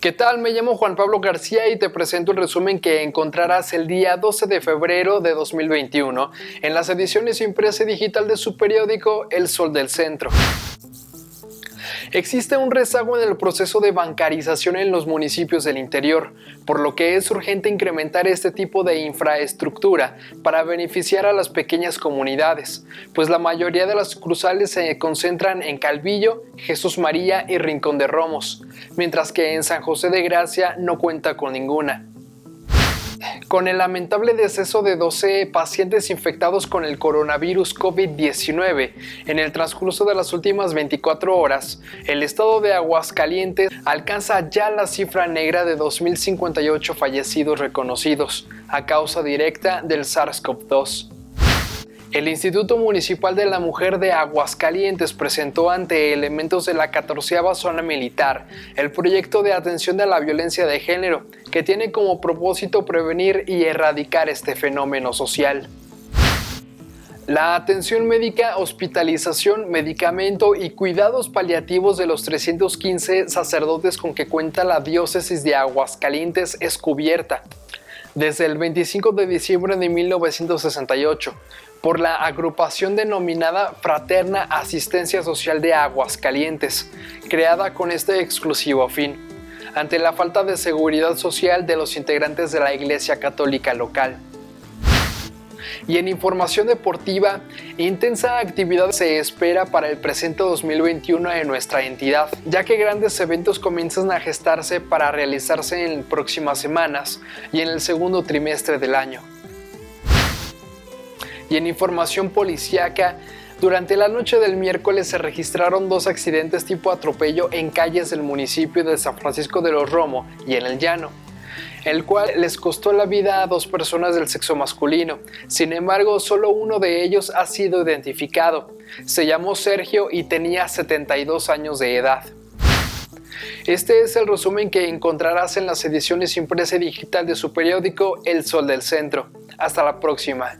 ¿Qué tal? Me llamo Juan Pablo García y te presento el resumen que encontrarás el día 12 de febrero de 2021 en las ediciones impresa y digital de su periódico El Sol del Centro. Existe un rezago en el proceso de bancarización en los municipios del interior, por lo que es urgente incrementar este tipo de infraestructura para beneficiar a las pequeñas comunidades, pues la mayoría de las cruzales se concentran en Calvillo, Jesús María y Rincón de Romos, mientras que en San José de Gracia no cuenta con ninguna. Con el lamentable deceso de 12 pacientes infectados con el coronavirus COVID-19 en el transcurso de las últimas 24 horas, el estado de Aguascalientes alcanza ya la cifra negra de 2.058 fallecidos reconocidos a causa directa del SARS-CoV-2. El Instituto Municipal de la Mujer de Aguascalientes presentó ante elementos de la 14 Zona Militar el proyecto de atención de la violencia de género, que tiene como propósito prevenir y erradicar este fenómeno social. La atención médica, hospitalización, medicamento y cuidados paliativos de los 315 sacerdotes con que cuenta la diócesis de Aguascalientes es cubierta desde el 25 de diciembre de 1968 por la agrupación denominada Fraterna Asistencia Social de Aguascalientes, creada con este exclusivo fin, ante la falta de seguridad social de los integrantes de la Iglesia Católica local. Y en información deportiva, intensa actividad se espera para el presente 2021 en nuestra entidad, ya que grandes eventos comienzan a gestarse para realizarse en próximas semanas y en el segundo trimestre del año. Y en información policíaca, durante la noche del miércoles se registraron dos accidentes tipo atropello en calles del municipio de San Francisco de los Romo y en el Llano, el cual les costó la vida a dos personas del sexo masculino. Sin embargo, solo uno de ellos ha sido identificado. Se llamó Sergio y tenía 72 años de edad. Este es el resumen que encontrarás en las ediciones impresa y digital de su periódico El Sol del Centro. Hasta la próxima.